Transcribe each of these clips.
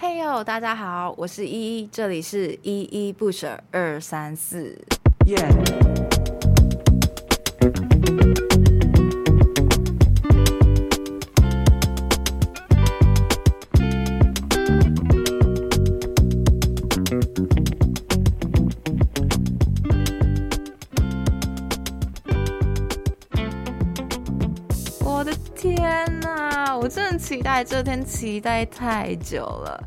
嘿哟，大家好，我是依依，这里是依依不舍二三四。期待这天，期待太久了。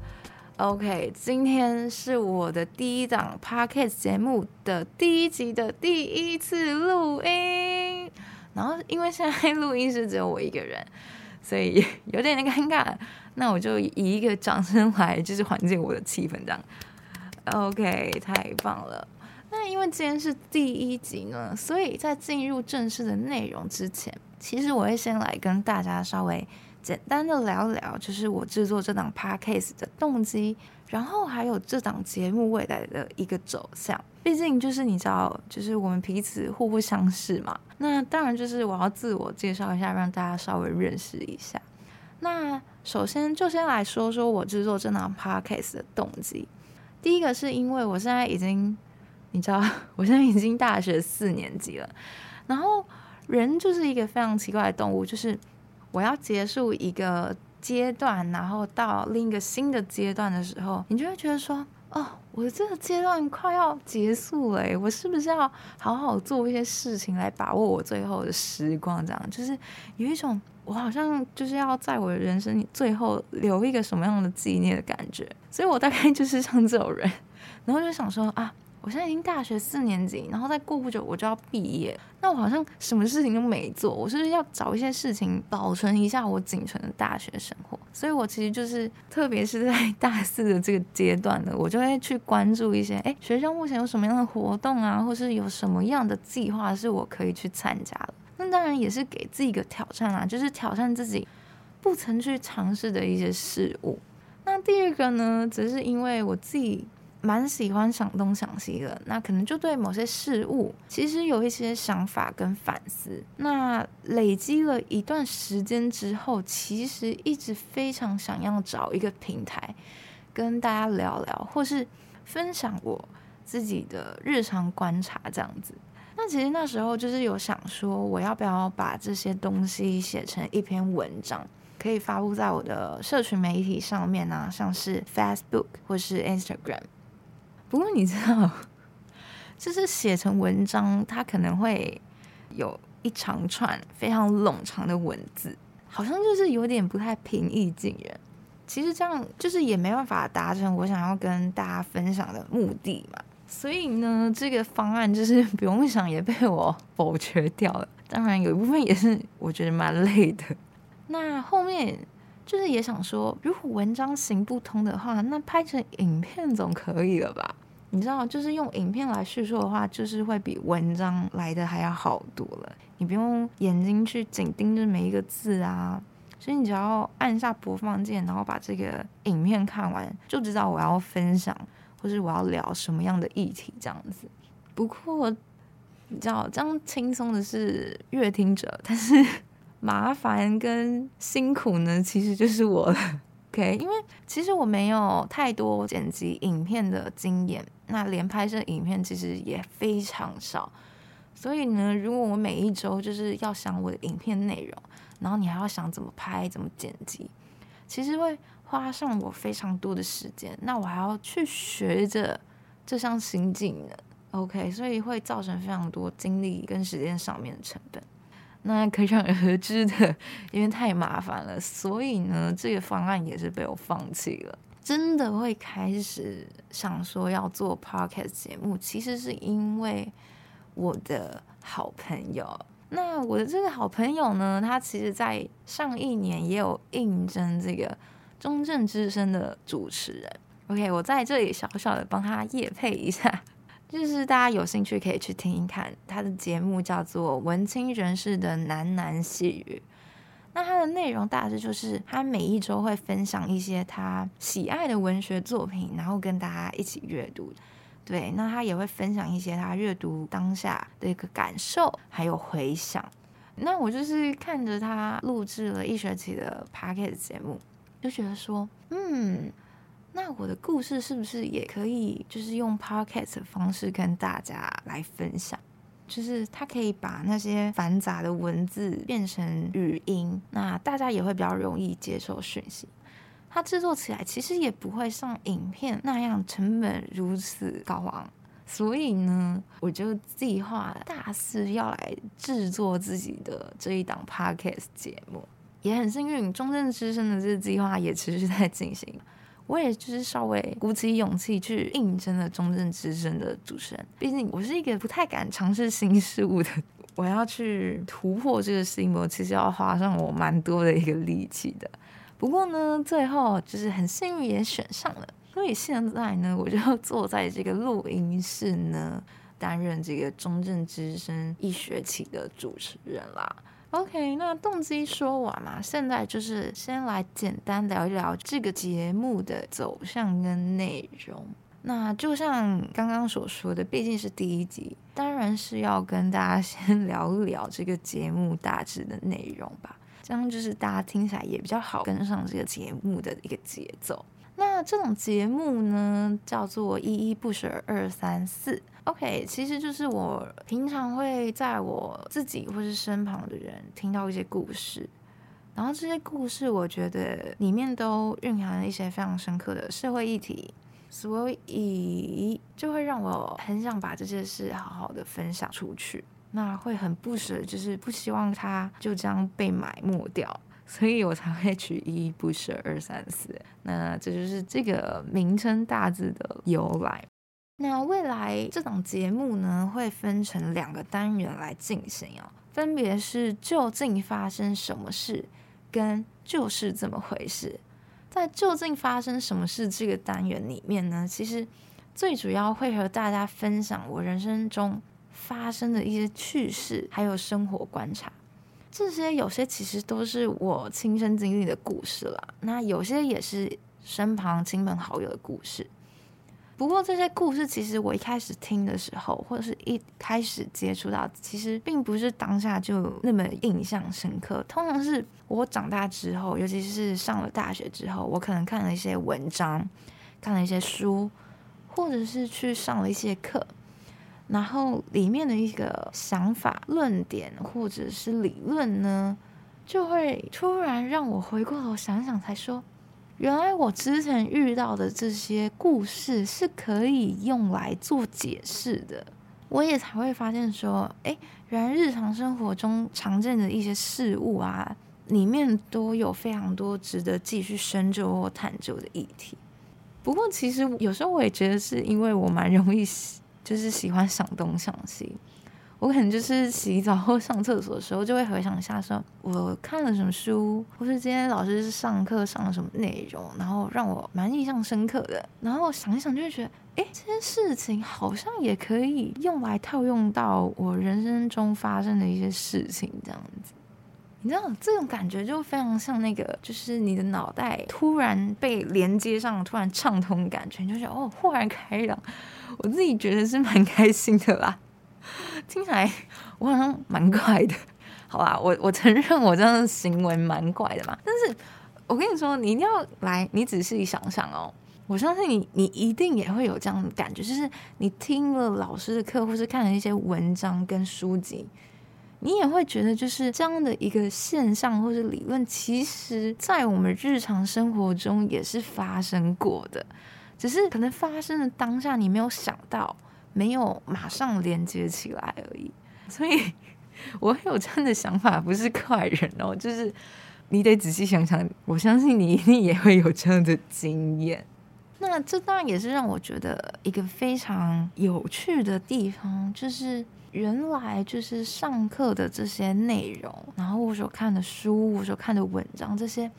OK，今天是我的第一档 Podcast 节目的第一集的第一次录音。然后，因为现在录音室只有我一个人，所以有点尴尬。那我就以一个掌声来，就是缓解我的气氛，这样。OK，太棒了。那因为今天是第一集呢，所以在进入正式的内容之前，其实我会先来跟大家稍微。简单的聊一聊，就是我制作这档 podcast 的动机，然后还有这档节目未来的一个走向。毕竟就是你知道，就是我们彼此互不相识嘛。那当然就是我要自我介绍一下，让大家稍微认识一下。那首先就先来说说我制作这档 podcast 的动机。第一个是因为我现在已经，你知道，我现在已经大学四年级了。然后人就是一个非常奇怪的动物，就是。我要结束一个阶段，然后到另一个新的阶段的时候，你就会觉得说：“哦，我的这个阶段快要结束了，我是不是要好好做一些事情来把握我最后的时光？”这样就是有一种我好像就是要在我的人生最后留一个什么样的纪念的感觉。所以我大概就是像这种人，然后就想说啊。我现在已经大学四年级，然后再过不久我就要毕业，那我好像什么事情都没做，我是不是要找一些事情保存一下我仅存的大学生活？所以我其实就是，特别是在大四的这个阶段呢，我就会去关注一些，哎，学校目前有什么样的活动啊，或是有什么样的计划是我可以去参加的。那当然也是给自己一个挑战啊，就是挑战自己不曾去尝试的一些事物。那第二个呢，则是因为我自己。蛮喜欢想东想西的，那可能就对某些事物其实有一些想法跟反思。那累积了一段时间之后，其实一直非常想要找一个平台跟大家聊聊，或是分享我自己的日常观察这样子。那其实那时候就是有想说，我要不要把这些东西写成一篇文章，可以发布在我的社群媒体上面啊，像是 Facebook 或是 Instagram。不过你知道，就是写成文章，它可能会有一长串非常冗长的文字，好像就是有点不太平易近人。其实这样就是也没办法达成我想要跟大家分享的目的嘛。所以呢，这个方案就是不用想也被我否决掉了。当然有一部分也是我觉得蛮累的。那后面就是也想说，如果文章行不通的话，那拍成影片总可以了吧？你知道，就是用影片来叙述的话，就是会比文章来的还要好多了。你不用眼睛去紧盯着每一个字啊，所以你只要按下播放键，然后把这个影片看完，就知道我要分享或是我要聊什么样的议题这样子。不过，你知道，这样轻松的是阅听者，但是麻烦跟辛苦呢，其实就是我了。OK，因为其实我没有太多剪辑影片的经验，那连拍摄影片其实也非常少，所以呢，如果我每一周就是要想我的影片内容，然后你还要想怎么拍、怎么剪辑，其实会花上我非常多的时间，那我还要去学着这项新技能，OK，所以会造成非常多精力跟时间上面的成本。那可想而知的，因为太麻烦了，所以呢，这个方案也是被我放弃了。真的会开始想说要做 podcast 节目，其实是因为我的好朋友。那我的这个好朋友呢，他其实在上一年也有应征这个中正之声的主持人。OK，我在这里小小的帮他夜配一下。就是大家有兴趣可以去听一看他的节目，叫做《文青人士的喃喃细语》。那他的内容大致就是他每一周会分享一些他喜爱的文学作品，然后跟大家一起阅读。对，那他也会分享一些他阅读当下的一个感受，还有回想。那我就是看着他录制了一学期的 Podcast 节目，就觉得说，嗯。那我的故事是不是也可以就是用 podcast 的方式跟大家来分享？就是它可以把那些繁杂的文字变成语音，那大家也会比较容易接受讯息。它制作起来其实也不会像影片那样成本如此高昂，所以呢，我就计划大肆要来制作自己的这一档 podcast 节目。也很幸运，中正之声的这个计划也持续在进行。我也就是稍微鼓起勇气去应征了中正之声的主持人，毕竟我是一个不太敢尝试新事物的，我要去突破这个心魔，其实要花上我蛮多的一个力气的。不过呢，最后就是很幸运也选上了，所以现在呢，我就坐在这个录音室呢，担任这个中正之声一学期的主持人啦。OK，那动机说完嘛，现在就是先来简单聊一聊这个节目的走向跟内容。那就像刚刚所说的，毕竟是第一集，当然是要跟大家 先聊一聊这个节目大致的内容吧，这样就是大家听起来也比较好跟上这个节目的一个节奏。那这种节目呢，叫做依依不舍二三四。OK，其实就是我平常会在我自己或是身旁的人听到一些故事，然后这些故事我觉得里面都蕴含了一些非常深刻的社会议题，所以就会让我很想把这些事好好的分享出去。那会很不舍，就是不希望它就这样被埋没掉，所以我才会取一不舍二三四。那这就是这个名称大致的由来。那未来这档节目呢，会分成两个单元来进行哦，分别是究竟发生什么事，跟就是这么回事。在究竟发生什么事这个单元里面呢，其实最主要会和大家分享我人生中发生的一些趣事，还有生活观察。这些有些其实都是我亲身经历的故事啦，那有些也是身旁亲朋好友的故事。不过这些故事，其实我一开始听的时候，或者是一开始接触到，其实并不是当下就那么印象深刻。通常是我长大之后，尤其是上了大学之后，我可能看了一些文章，看了一些书，或者是去上了一些课，然后里面的一个想法、论点或者是理论呢，就会突然让我回过头想想，才说。原来我之前遇到的这些故事是可以用来做解释的，我也才会发现说，哎，原来日常生活中常见的一些事物啊，里面都有非常多值得继续深究或探究的议题。不过，其实有时候我也觉得是因为我蛮容易，就是喜欢想东想西。我可能就是洗澡或上厕所的时候，就会回想一下，说我看了什么书，或是今天老师是上课上了什么内容，然后让我蛮印象深刻的。然后想一想，就会觉得，哎，这件事情好像也可以用来套用到我人生中发生的一些事情，这样子。你知道，这种感觉就非常像那个，就是你的脑袋突然被连接上，突然畅通感觉，就是哦，豁然开朗。我自己觉得是蛮开心的啦。听起来我好像蛮怪的，好吧？我我承认我这样的行为蛮怪的嘛。但是我跟你说，你一定要来，你仔细想想哦。我相信你，你一定也会有这样的感觉，就是你听了老师的课，或是看了一些文章跟书籍，你也会觉得，就是这样的一个现象或是理论，其实在我们日常生活中也是发生过的，只是可能发生的当下你没有想到。没有马上连接起来而已，所以我有这样的想法，不是怪人哦，就是你得仔细想想，我相信你一定也会有这样的经验。那这当然也是让我觉得一个非常有趣的地方，就是原来就是上课的这些内容，然后我所看的书，我所看的文章这些。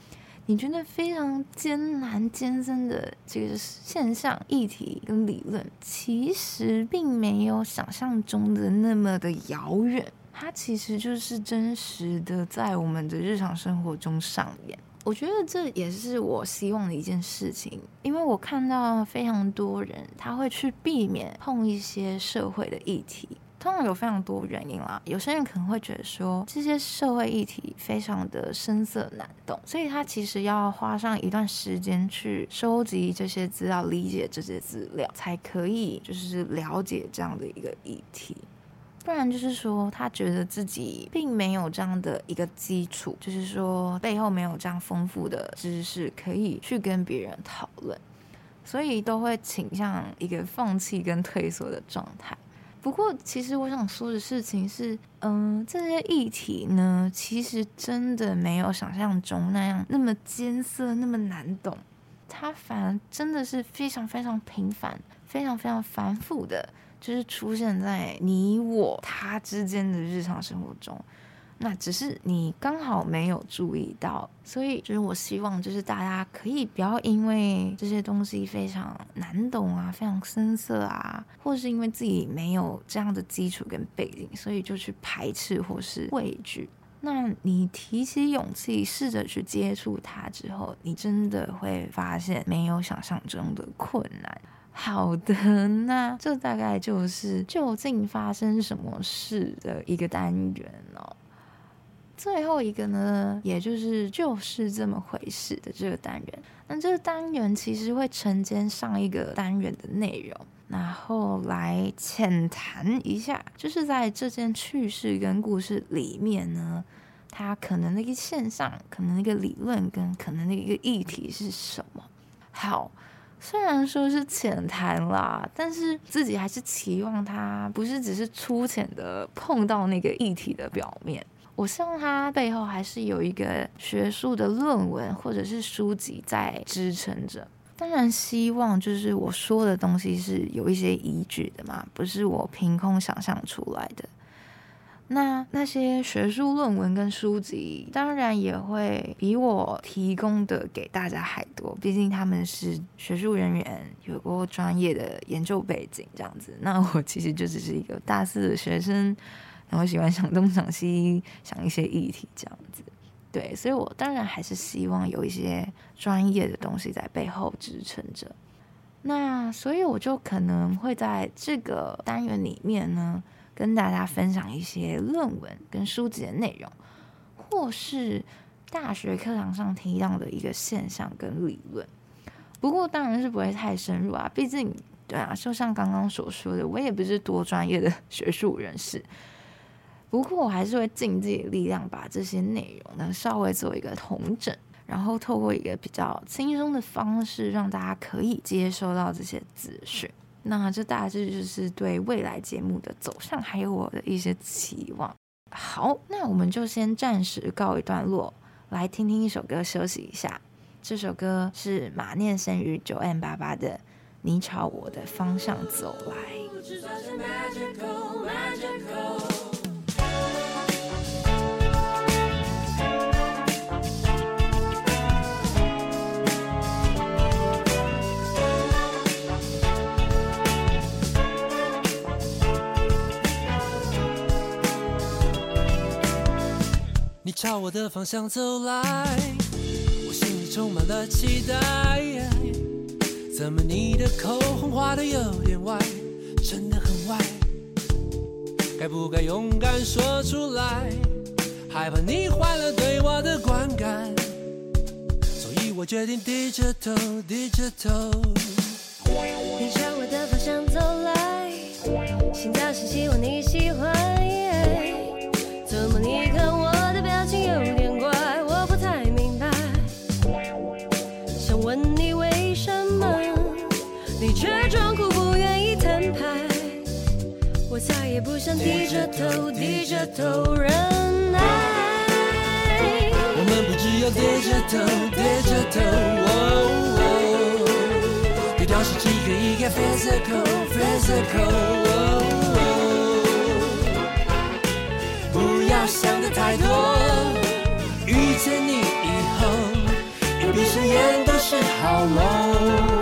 你觉得非常艰难艰深的这个现象、议题跟理论，其实并没有想象中的那么的遥远。它其实就是真实的在我们的日常生活中上演。我觉得这也是我希望的一件事情，因为我看到非常多人他会去避免碰一些社会的议题。通常有非常多原因啦。有些人可能会觉得说，这些社会议题非常的深涩难懂，所以他其实要花上一段时间去收集这些资料，理解这些资料，才可以就是了解这样的一个议题。不然就是说，他觉得自己并没有这样的一个基础，就是说背后没有这样丰富的知识可以去跟别人讨论，所以都会倾向一个放弃跟退缩的状态。不过，其实我想说的事情是，嗯，这些议题呢，其实真的没有想象中那样那么艰涩、那么难懂，它反而真的是非常非常平凡、非常非常繁复的。就是出现在你我他之间的日常生活中，那只是你刚好没有注意到，所以就是我希望，就是大家可以不要因为这些东西非常难懂啊，非常深涩啊，或是因为自己没有这样的基础跟背景，所以就去排斥或是畏惧。那你提起勇气，试着去接触它之后，你真的会发现没有想象中的困难。好的，那这大概就是究竟发生什么事的一个单元。最后一个呢，也就是就是这么回事的这个单元。那这个单元其实会承接上一个单元的内容，然后来浅谈一下，就是在这件趣事跟故事里面呢，它可能的一个现象，可能一个理论跟可能的一个议题是什么。好。虽然说是浅谈啦，但是自己还是期望他不是只是粗浅的碰到那个议题的表面。我希望他背后还是有一个学术的论文或者是书籍在支撑着。当然，希望就是我说的东西是有一些依据的嘛，不是我凭空想象出来的。那那些学术论文跟书籍，当然也会比我提供的给大家还多，毕竟他们是学术人员，有过专业的研究背景这样子。那我其实就只是一个大四的学生，然后喜欢想东想西，想一些议题这样子。对，所以我当然还是希望有一些专业的东西在背后支撑着。那所以我就可能会在这个单元里面呢。跟大家分享一些论文跟书籍的内容，或是大学课堂上提到的一个现象跟理论。不过当然是不会太深入啊，毕竟对啊，就像刚刚所说的，我也不是多专业的 学术人士。不过我还是会尽自己的力量，把这些内容呢稍微做一个统整，然后透过一个比较轻松的方式，让大家可以接收到这些资讯。那这大致就是对未来节目的走向，还有我的一些期望。好，那我们就先暂时告一段落，来听听一首歌休息一下。这首歌是马念生与九 M 八八的《你朝我的方向走来》。朝我的方向走来，我心里充满了期待。怎么你的口红画得有点歪，真的很歪。该不该勇敢说出来？害怕你坏了对我的观感，所以我决定低着头，低着头。也不想低着头，低着头忍耐。我们不只有低着头，低着头。哦哦，低调是几个一个 physical physical。不要想的太多。遇见你以后，一闭上眼都是好梦。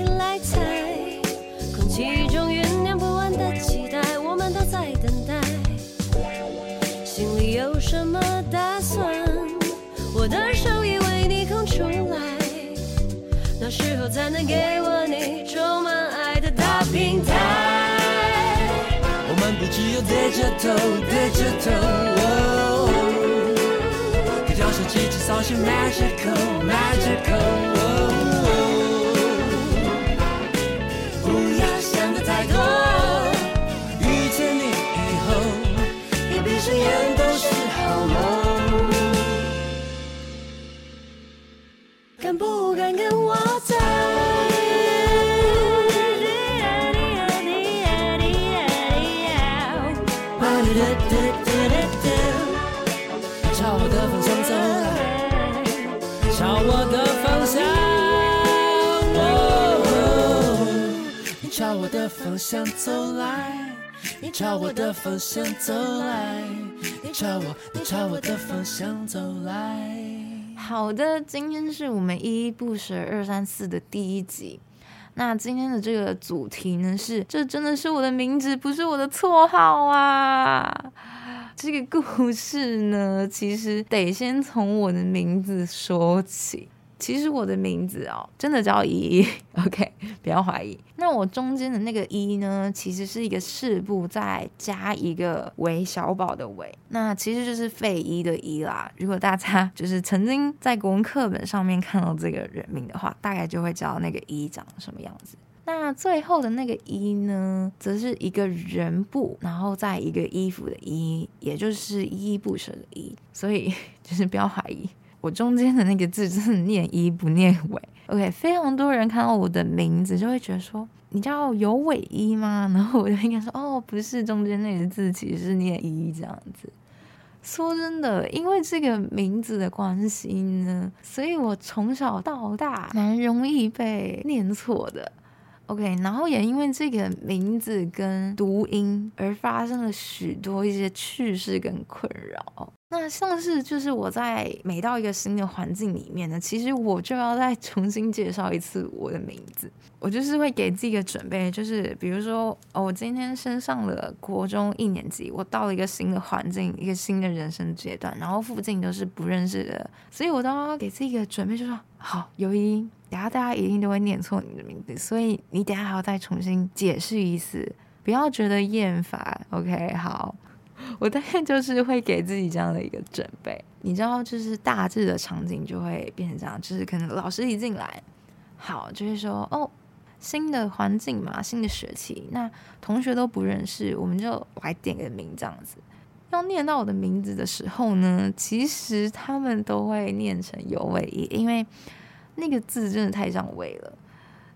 时候才能给我你充满爱的大平台。我们不只有低着头，低着头。别让手机制造些 magical，magical。我的方向走来，你朝我的方向走来，你朝我，你朝我的方向走来。好的，今天是我们依依不舍二三四的第一集。那今天的这个主题呢是，这真的是我的名字，不是我的绰号啊。这个故事呢，其实得先从我的名字说起。其实我的名字哦，真的叫依依，OK，不要怀疑。那我中间的那个依呢，其实是一个士部再加一个韦小宝的韦，那其实就是费依的依啦。如果大家就是曾经在国文课本上面看到这个人名的话，大概就会知道那个依长什么样子。那最后的那个依呢，则是一个人部，然后再一个衣服的衣，也就是依依不舍的依。所以 就是不要怀疑。我中间的那个字真的念一不念尾，OK，非常多人看到我的名字就会觉得说，你叫有尾一吗？然后我就应该说哦，不是，中间那个字其实是念一这样子。说真的，因为这个名字的关系呢，所以我从小到大蛮容易被念错的。OK，然后也因为这个名字跟读音而发生了许多一些趣事跟困扰。那像是就是我在每到一个新的环境里面呢，其实我就要再重新介绍一次我的名字。我就是会给自己个准备，就是比如说哦，我今天升上了国中一年级，我到了一个新的环境，一个新的人生阶段，然后附近都是不认识的，所以我都要给自己一个准备，就说好，由于。等下大家一定都会念错你的名字，所以你等下还要再重新解释一次，不要觉得厌烦。OK，好，我大概就是会给自己这样的一个准备。你知道，就是大致的场景就会变成这样，就是可能老师一进来，好，就是说哦，新的环境嘛，新的学期，那同学都不认识，我们就来点个名这样子。要念到我的名字的时候呢，其实他们都会念成有尾一，因为。那个字真的太像“尾”了，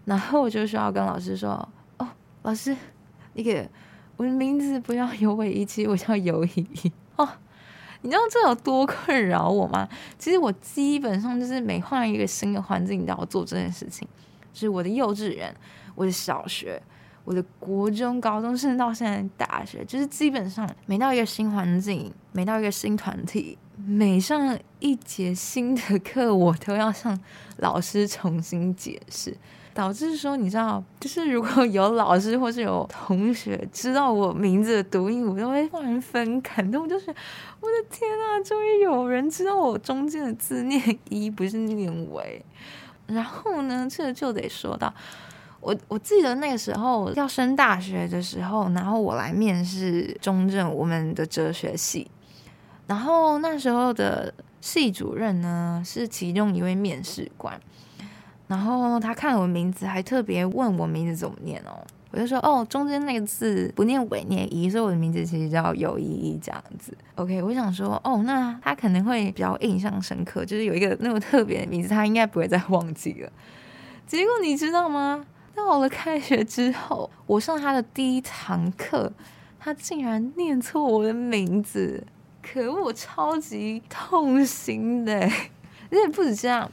然后我就需要跟老师说：“哦，老师，那个我的名字不要有尾一期，我叫有一哦。”你知道这有多困扰我吗？其实我基本上就是每换一个新的环境，都要做这件事情。就是我的幼稚园、我的小学、我的国中、高中，甚至到现在大学，就是基本上每到一个新环境，每到一个新团体。每上一节新的课，我都要向老师重新解释，导致说，你知道，就是如果有老师或是有同学知道我名字的读音，我都会让人分感动。就是我的天啊，终于有人知道我中间的字念一，不是念尾。然后呢，这就得说到我，我记得那个时候要升大学的时候，然后我来面试中正我们的哲学系。然后那时候的系主任呢，是其中一位面试官，然后他看了我名字，还特别问我名字怎么念哦。我就说哦，中间那个字不念尾，念一，所以我的名字其实叫有依依这样子。OK，我想说哦，那他可能会比较印象深刻，就是有一个那么特别的名字，他应该不会再忘记了。结果你知道吗？到了开学之后，我上他的第一堂课，他竟然念错我的名字，可，我超级痛心的。而且不止这样，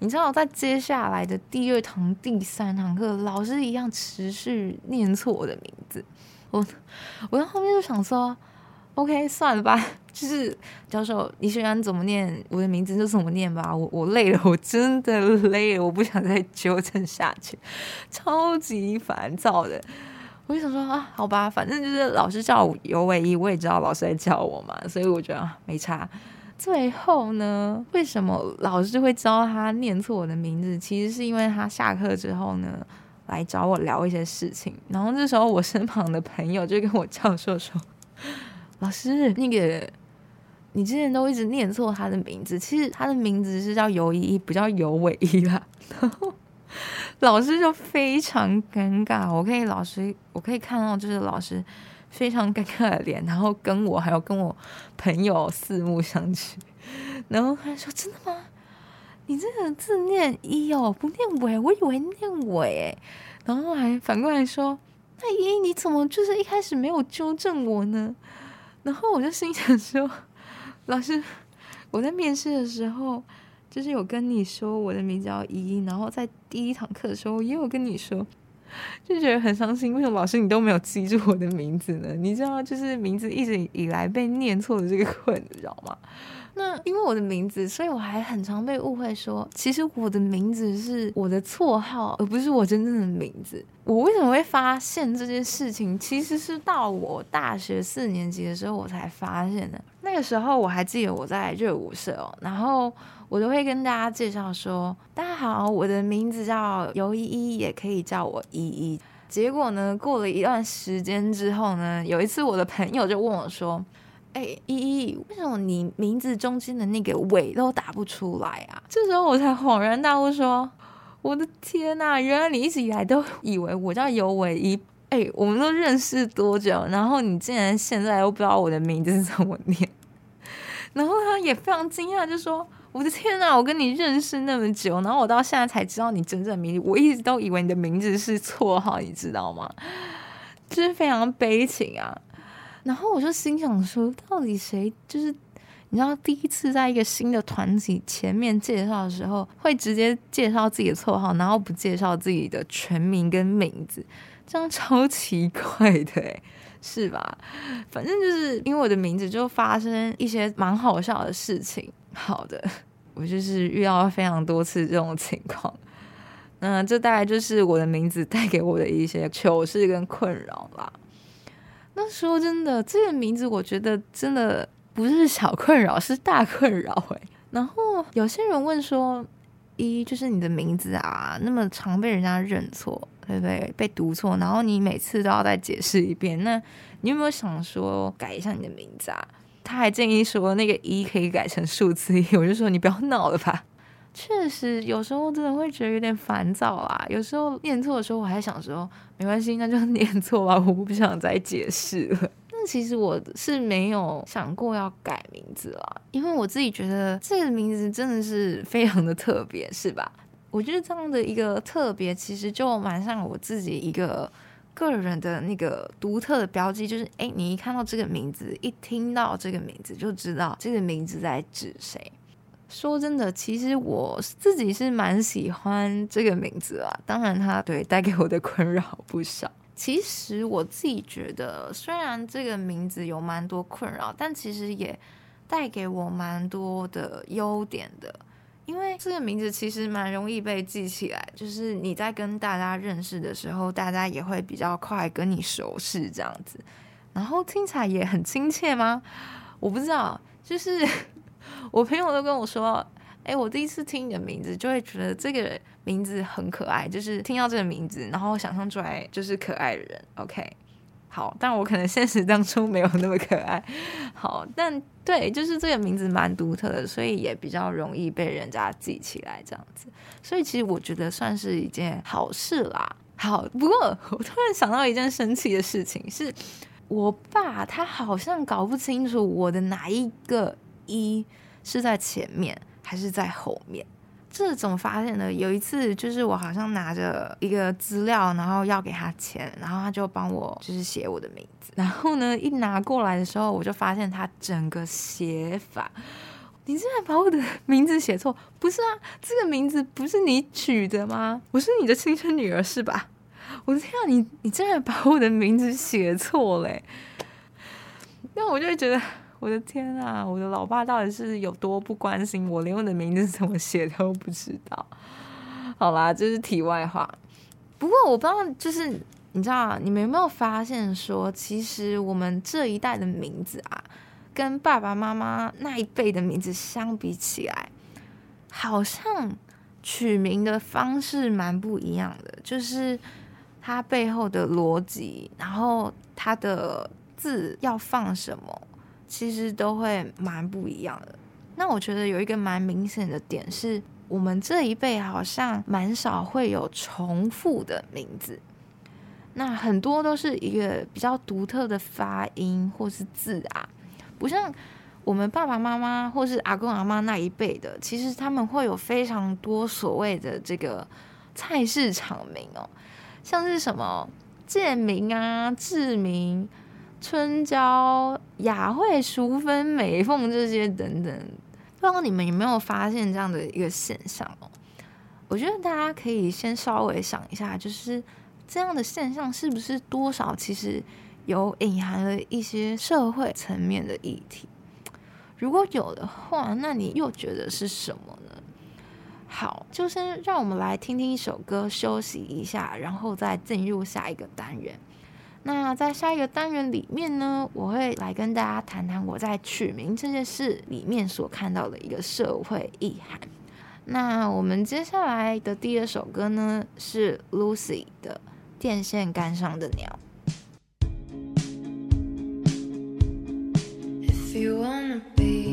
你知道，在接下来的第二堂、第三堂课，老师一样持续念错我的名字。我我在后面就想说，OK，算了吧，就是教授，你喜欢怎么念我的名字就怎么念吧。我我累了，我真的累了，我不想再纠正下去，超级烦躁的。我就想说啊，好吧，反正就是老师叫我尤唯一，我也知道老师在叫我嘛，所以我觉得没差。最后呢，为什么老师会教他念错我的名字？其实是因为他下课之后呢，来找我聊一些事情。然后这时候我身旁的朋友就跟我教授说：“老师，那个你之前都一直念错他的名字，其实他的名字是叫尤依依，不叫尤唯一啦。”然后老师就非常尴尬。我可以老师，我可以看到就是老师。非常尴尬的脸，然后跟我还有跟我朋友四目相觑，然后他说：“真的吗？你这个字念一哦，不念尾，我以为念尾。”然后还反过来说：“那一你怎么就是一开始没有纠正我呢？”然后我就心想说：“老师，我在面试的时候就是有跟你说我的名字叫一，然后在第一堂课的时候也有跟你说。”就觉得很伤心，为什么老师你都没有记住我的名字呢？你知道，就是名字一直以来被念错的这个困扰，你知道吗？那因为我的名字，所以我还很常被误会说，其实我的名字是我的绰号，而不是我真正的名字。我为什么会发现这件事情？其实是到我大学四年级的时候，我才发现的。那个时候我还记得我在热舞社哦，然后。我都会跟大家介绍说：“大家好，我的名字叫尤依依，也可以叫我依依。”结果呢，过了一段时间之后呢，有一次我的朋友就问我说：“哎、依依，为什么你名字中间的那个尾都打不出来啊？”这时候我才恍然大悟，说：“我的天呐，原来你一直以来都以为我叫尤唯一。哎、我们都认识多久？然后你竟然现在都不知道我的名字是怎么念？” 然后他也非常惊讶，就说。我的天呐，我跟你认识那么久，然后我到现在才知道你真正名字。我一直都以为你的名字是绰号，你知道吗？就是非常悲情啊。然后我就心想说，到底谁就是你知道，第一次在一个新的团体前面介绍的时候，会直接介绍自己的绰号，然后不介绍自己的全名跟名字，这样超奇怪的诶，是吧？反正就是因为我的名字就发生一些蛮好笑的事情。好的，我就是遇到非常多次这种情况，那这大概就是我的名字带给我的一些糗事跟困扰啦。那说真的，这个名字我觉得真的不是小困扰，是大困扰哎。然后有些人问说，一就是你的名字啊，那么常被人家认错，对不对？被读错，然后你每次都要再解释一遍，那你有没有想说改一下你的名字啊？他还建议说，那个一可以改成数字一，我就说你不要闹了吧。确实，有时候真的会觉得有点烦躁啦。有时候念错的时候，我还想说没关系，那就 念错吧，我不想再解释了。那其实我是没有想过要改名字啦，因为我自己觉得这个名字真的是非常的特别，是吧？我觉得这样的一个特别，其实就蛮像我自己一个。个人的那个独特的标记，就是哎，你一看到这个名字，一听到这个名字，就知道这个名字在指谁。说真的，其实我自己是蛮喜欢这个名字啊。当然，它对带给我的困扰不少。其实我自己觉得，虽然这个名字有蛮多困扰，但其实也带给我蛮多的优点的。因为这个名字其实蛮容易被记起来，就是你在跟大家认识的时候，大家也会比较快跟你熟识这样子，然后听起来也很亲切吗？我不知道，就是我朋友都跟我说，哎，我第一次听你的名字，就会觉得这个名字很可爱，就是听到这个名字，然后想象出来就是可爱的人，OK。好，但我可能现实当中没有那么可爱。好，但对，就是这个名字蛮独特的，所以也比较容易被人家记起来这样子。所以其实我觉得算是一件好事啦。好，不过我突然想到一件神奇的事情，是我爸他好像搞不清楚我的哪一个一是在前面还是在后面。这怎么发现的？有一次，就是我好像拿着一个资料，然后要给他签，然后他就帮我就是写我的名字。然后呢，一拿过来的时候，我就发现他整个写法，你竟然把我的 名字写错？不是啊，这个名字不是你取的吗？我是你的亲生女儿是吧？我的天啊，你你竟然把我的名字写错嘞！那我就觉得。我的天啊！我的老爸到底是有多不关心我，连我的名字怎么写都不知道。好啦，这是题外话。不过我不知道，就是你知道，你们有没有发现说，其实我们这一代的名字啊，跟爸爸妈妈那一辈的名字相比起来，好像取名的方式蛮不一样的，就是它背后的逻辑，然后它的字要放什么。其实都会蛮不一样的。那我觉得有一个蛮明显的点是，我们这一辈好像蛮少会有重复的名字。那很多都是一个比较独特的发音或是字啊，不像我们爸爸妈妈或是阿公阿妈那一辈的，其实他们会有非常多所谓的这个菜市场名哦，像是什么建明啊、志明。春娇、雅慧、淑芬、美凤这些等等，不知道你们有没有发现这样的一个现象哦？我觉得大家可以先稍微想一下，就是这样的现象是不是多少其实有隐含了一些社会层面的议题？如果有的话，那你又觉得是什么呢？好，就先让我们来听听一首歌，休息一下，然后再进入下一个单元。那在下一个单元里面呢，我会来跟大家谈谈我在取名这件事里面所看到的一个社会意涵。那我们接下来的第二首歌呢，是 Lucy 的《电线杆上的鸟》。If you wanna be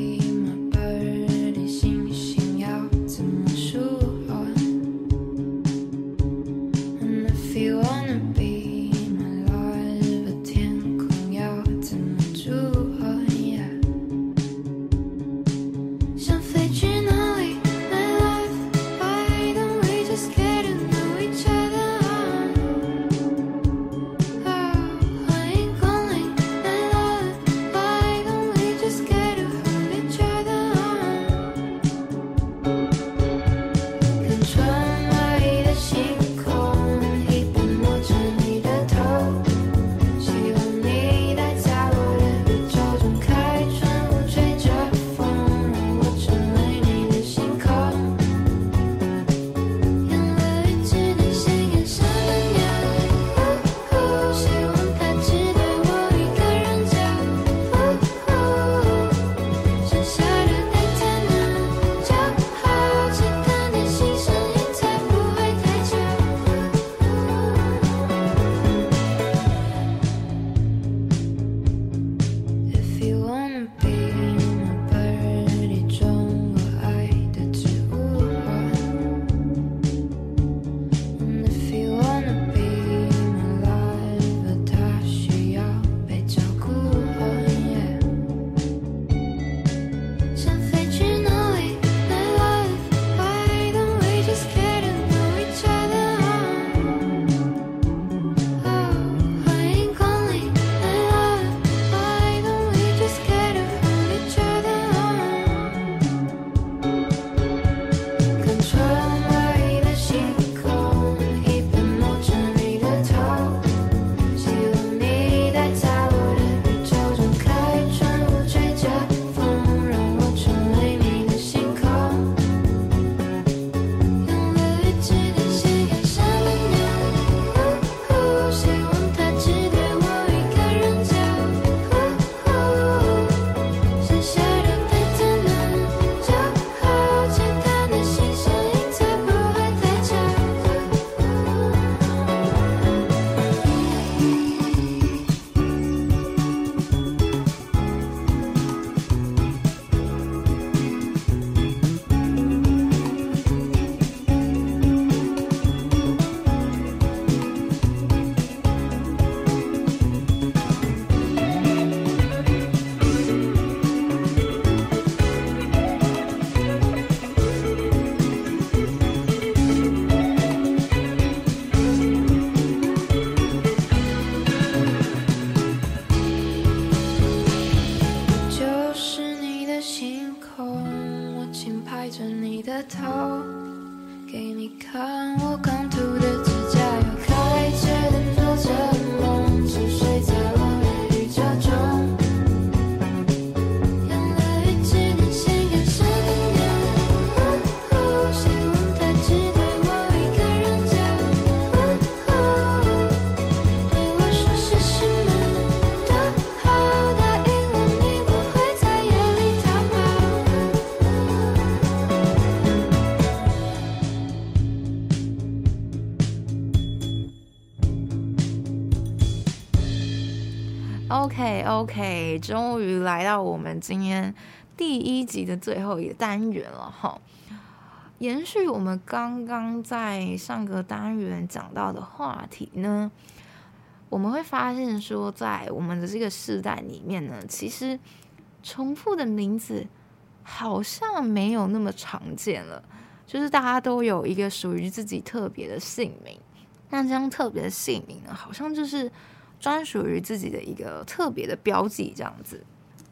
OK OK，终于来到我们今天第一集的最后一个单元了哈。延续我们刚刚在上个单元讲到的话题呢，我们会发现说，在我们的这个世代里面呢，其实重复的名字好像没有那么常见了，就是大家都有一个属于自己特别的姓名。那这样特别的姓名呢，好像就是专属于自己的一个特别的标记，这样子。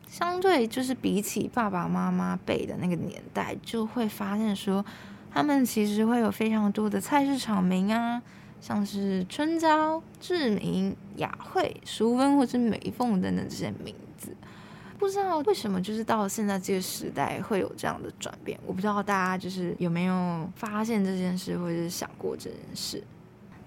相对就是比起爸爸妈妈辈的那个年代，就会发现说，他们其实会有非常多的菜市场名啊，像是春娇、志明、雅惠、淑芬或者美凤等等这些名字。不知道为什么，就是到现在这个时代会有这样的转变。我不知道大家就是有没有发现这件事，或者是想过这件事。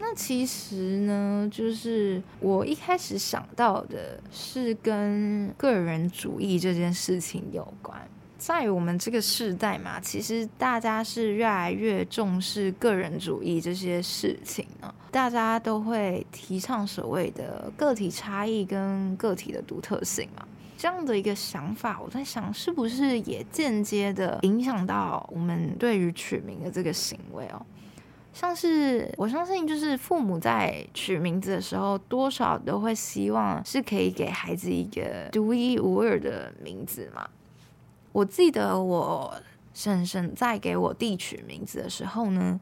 那其实呢，就是我一开始想到的是跟个人主义这件事情有关。在我们这个世代嘛，其实大家是越来越重视个人主义这些事情呢。大家都会提倡所谓的个体差异跟个体的独特性嘛。这样的一个想法，我在想，是不是也间接的影响到我们对于取名的这个行为哦？像是我相信，就是父母在取名字的时候，多少都会希望是可以给孩子一个独一无二的名字嘛。我记得我婶婶在给我弟取名字的时候呢，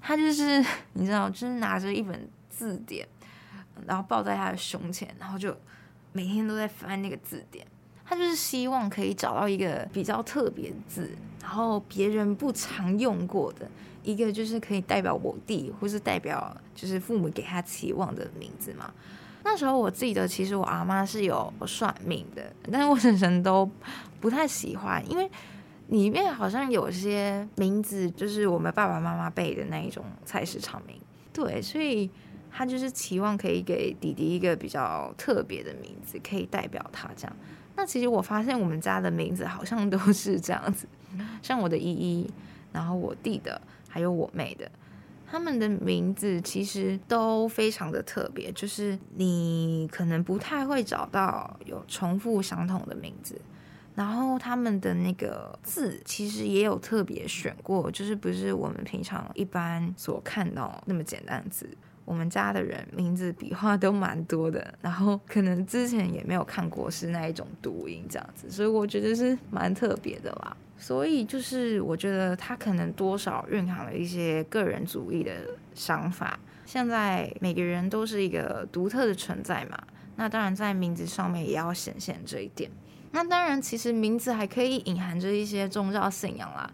他就是 你知道，就是拿着一本字典，然后抱在他的胸前，然后就每天都在翻那个字典。他就是希望可以找到一个比较特别的字，然后别人不常用过的。一个就是可以代表我弟，或是代表就是父母给他期望的名字嘛。那时候我记得，其实我阿妈是有算命的，但是我婶婶都不太喜欢，因为里面好像有些名字就是我们爸爸妈妈辈的那一种菜市场名，对，所以他就是期望可以给弟弟一个比较特别的名字，可以代表他这样。那其实我发现我们家的名字好像都是这样子，像我的依依，然后我弟的。还有我妹的，他们的名字其实都非常的特别，就是你可能不太会找到有重复相同的名字。然后他们的那个字其实也有特别选过，就是不是我们平常一般所看到那么简单的字。我们家的人名字笔画都蛮多的，然后可能之前也没有看过是那一种读音这样子，所以我觉得是蛮特别的啦。所以就是我觉得他可能多少蕴含了一些个人主义的想法。现在每个人都是一个独特的存在嘛，那当然在名字上面也要显现这一点。那当然，其实名字还可以隐含着一些宗教信仰啦。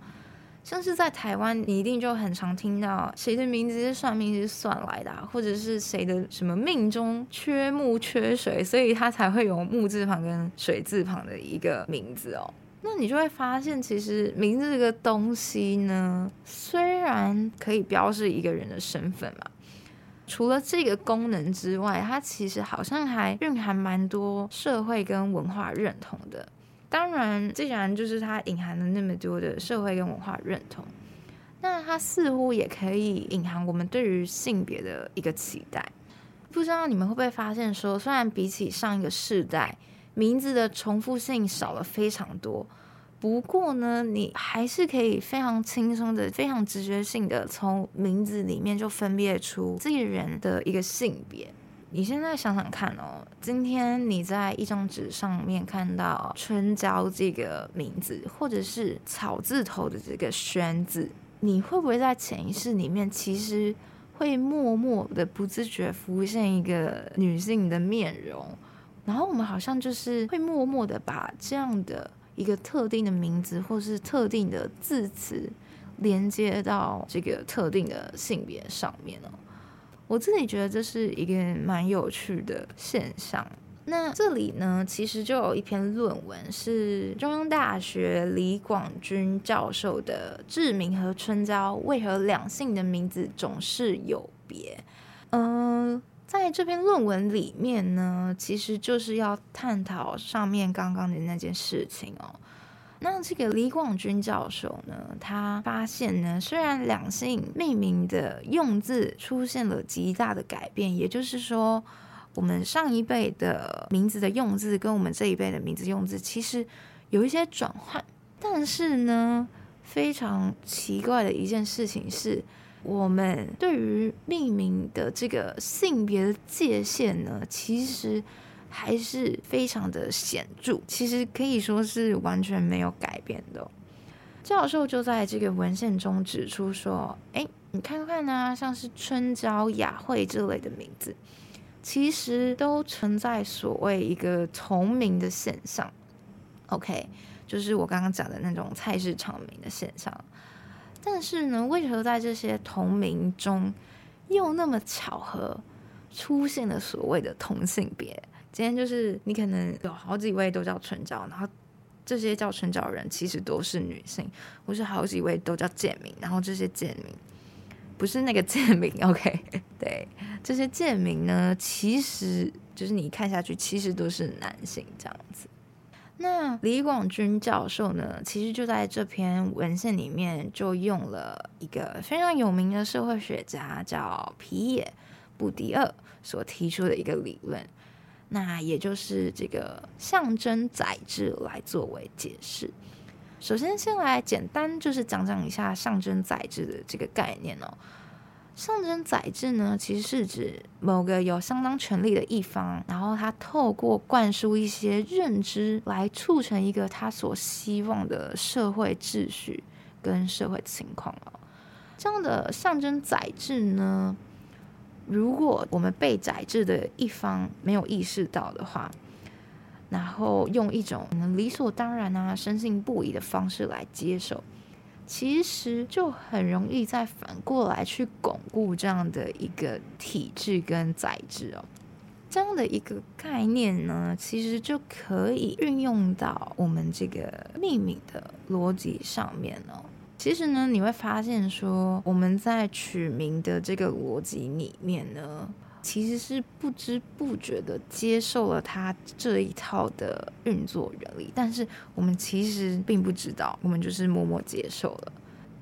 像是在台湾，你一定就很常听到谁的名字是算命是算来的，或者是谁的什么命中缺木缺水，所以他才会有木字旁跟水字旁的一个名字哦。那你就会发现，其实名字这个东西呢，虽然可以标示一个人的身份嘛，除了这个功能之外，它其实好像还蕴含蛮多社会跟文化认同的。当然，既然就是它隐含了那么多的社会跟文化认同，那它似乎也可以隐含我们对于性别的一个期待。不知道你们会不会发现说，虽然比起上一个世代，名字的重复性少了非常多，不过呢，你还是可以非常轻松的、非常直觉性的从名字里面就分辨出这个人的一个性别。你现在想想看哦，今天你在一张纸上面看到春娇这个名字，或者是草字头的这个轩字，你会不会在潜意识里面其实会默默的不自觉浮现一个女性的面容？然后我们好像就是会默默的把这样的一个特定的名字，或是特定的字词，连接到这个特定的性别上面哦。我自己觉得这是一个蛮有趣的现象。那这里呢，其实就有一篇论文是中央大学李广君教授的《志明和春娇为何两性的名字总是有别》。嗯，在这篇论文里面呢，其实就是要探讨上面刚刚的那件事情哦。那这个李广君教授呢，他发现呢，虽然两姓命名的用字出现了极大的改变，也就是说，我们上一辈的名字的用字跟我们这一辈的名字用字其实有一些转换，但是呢，非常奇怪的一件事情是，我们对于命名的这个性别的界限呢，其实还是非常的显著，其实可以说是完全没有改变的。教授就在这个文献中指出说：“哎，你看看呢、啊，像是春娇、雅惠这类的名字，其实都存在所谓一个同名的现象。OK，就是我刚刚讲的那种菜市场名的现象。但是呢，为何在这些同名中，又那么巧合出现了所谓的同性别？今天就是你可能有好几位都叫春娇，然后。”这些叫春娇的人其实都是女性，或是好几位都叫贱民，然后这些贱民不是那个贱民，OK？对，这些贱民呢，其实就是你看下去，其实都是男性这样子。那李广君教授呢，其实就在这篇文献里面就用了一个非常有名的社会学家叫皮耶布迪厄所提出的一个理论。那也就是这个象征载质来作为解释。首先，先来简单就是讲讲一下象征载质的这个概念哦。象征载质呢，其实是指某个有相当权力的一方，然后他透过灌输一些认知来促成一个他所希望的社会秩序跟社会情况哦。这样的象征载质呢，如果我们被宰制的一方没有意识到的话，然后用一种理所当然啊、深信不疑的方式来接受，其实就很容易再反过来去巩固这样的一个体制跟宰制哦。这样的一个概念呢，其实就可以运用到我们这个命名的逻辑上面哦。其实呢，你会发现说，我们在取名的这个逻辑里面呢，其实是不知不觉的接受了他这一套的运作原理，但是我们其实并不知道，我们就是默默接受了。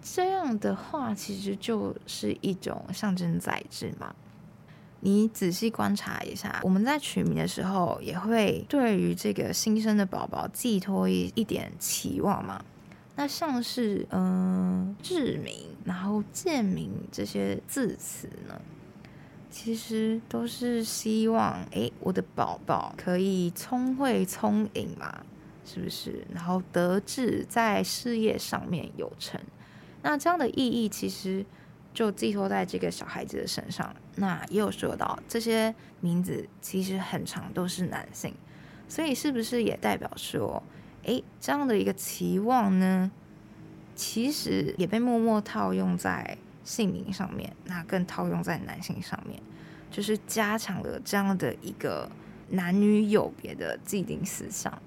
这样的话，其实就是一种象征载质嘛。你仔细观察一下，我们在取名的时候，也会对于这个新生的宝宝寄托一一点期望嘛。那像是嗯，志明，然后贱明这些字词呢，其实都是希望，哎，我的宝宝可以聪慧聪颖嘛，是不是？然后德智，在事业上面有成。那这样的意义其实就寄托在这个小孩子的身上。那也有说到，这些名字其实很长都是男性，所以是不是也代表说？诶，这样的一个期望呢，其实也被默默套用在姓名上面，那更套用在男性上面，就是加强了这样的一个男女有别的既定思想。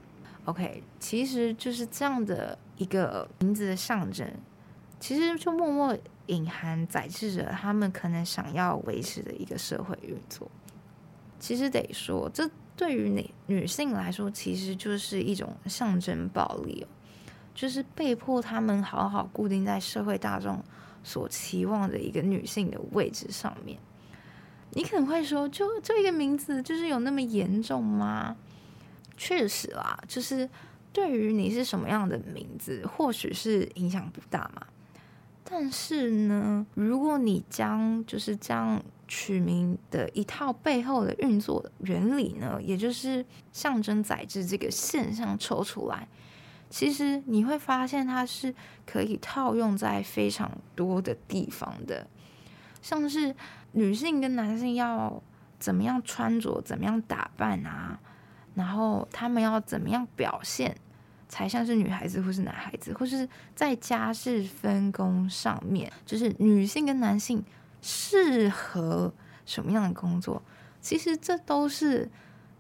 OK，其实就是这样的一个名字的象征，其实就默默隐含载质着他们可能想要维持的一个社会运作。其实得说这。对于女女性来说，其实就是一种象征暴力哦，就是被迫他们好好固定在社会大众所期望的一个女性的位置上面。你可能会说，就这一个名字，就是有那么严重吗？确实啦，就是对于你是什么样的名字，或许是影响不大嘛。但是呢，如果你将就是这样。取名的一套背后的运作原理呢，也就是象征载质这个现象抽出来，其实你会发现它是可以套用在非常多的地方的，像是女性跟男性要怎么样穿着、怎么样打扮啊，然后他们要怎么样表现才像是女孩子或是男孩子，或是在家事分工上面，就是女性跟男性。适合什么样的工作？其实这都是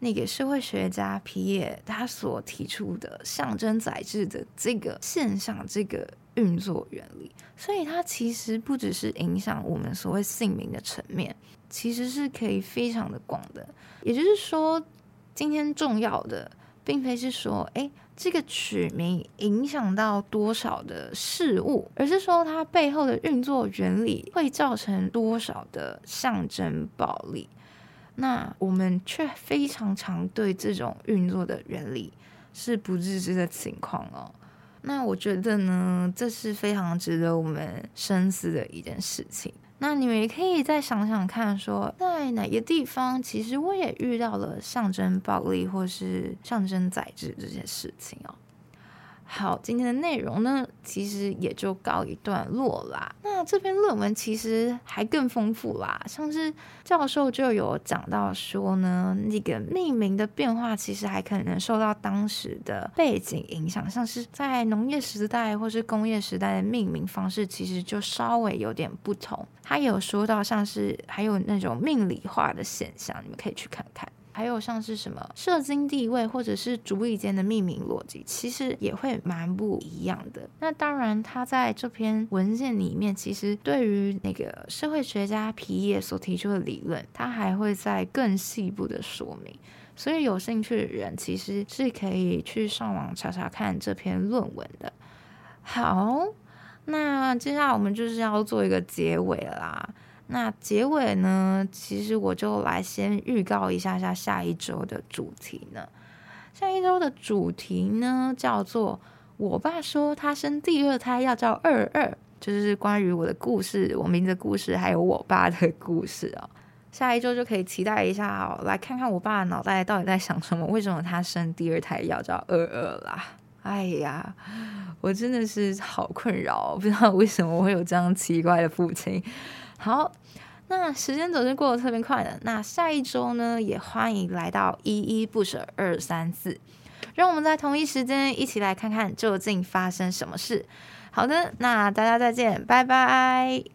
那个社会学家皮耶他所提出的象征载质的这个现象，这个运作原理。所以它其实不只是影响我们所谓姓名的层面，其实是可以非常的广的。也就是说，今天重要的并非是说，哎。这个取名影响到多少的事物，而是说它背后的运作原理会造成多少的象征暴力。那我们却非常常对这种运作的原理是不自知的情况哦。那我觉得呢，这是非常值得我们深思的一件事情。那你们也可以再想想看，说在哪个地方，其实我也遇到了象征暴力或是象征宰制这些事情哦。好，今天的内容呢，其实也就告一段落啦。那这篇论文其实还更丰富啦，像是教授就有讲到说呢，那个命名的变化其实还可能受到当时的背景影响，像是在农业时代或是工业时代的命名方式，其实就稍微有点不同。他有说到像是还有那种命理化的现象，你们可以去看看。还有像是什么社经地位，或者是族裔间的命名逻辑，其实也会蛮不一样的。那当然，他在这篇文献里面，其实对于那个社会学家皮耶所提出的理论，他还会再更细部的说明。所以有兴趣的人，其实是可以去上网查查看这篇论文的。好，那接下来我们就是要做一个结尾啦。那结尾呢，其实我就来先预告一下下下一周的主题呢。下一周的主题呢，叫做“我爸说他生第二胎要叫二二”，就是关于我的故事，我名字的故事，还有我爸的故事哦。下一周就可以期待一下哦，来看看我爸脑袋到底在想什么，为什么他生第二胎要叫二二啦？哎呀，我真的是好困扰，不知道为什么我会有这样奇怪的父亲。好，那时间总是过得特别快的。那下一周呢，也欢迎来到依依不舍二三四，让我们在同一时间一起来看看究竟发生什么事。好的，那大家再见，拜拜。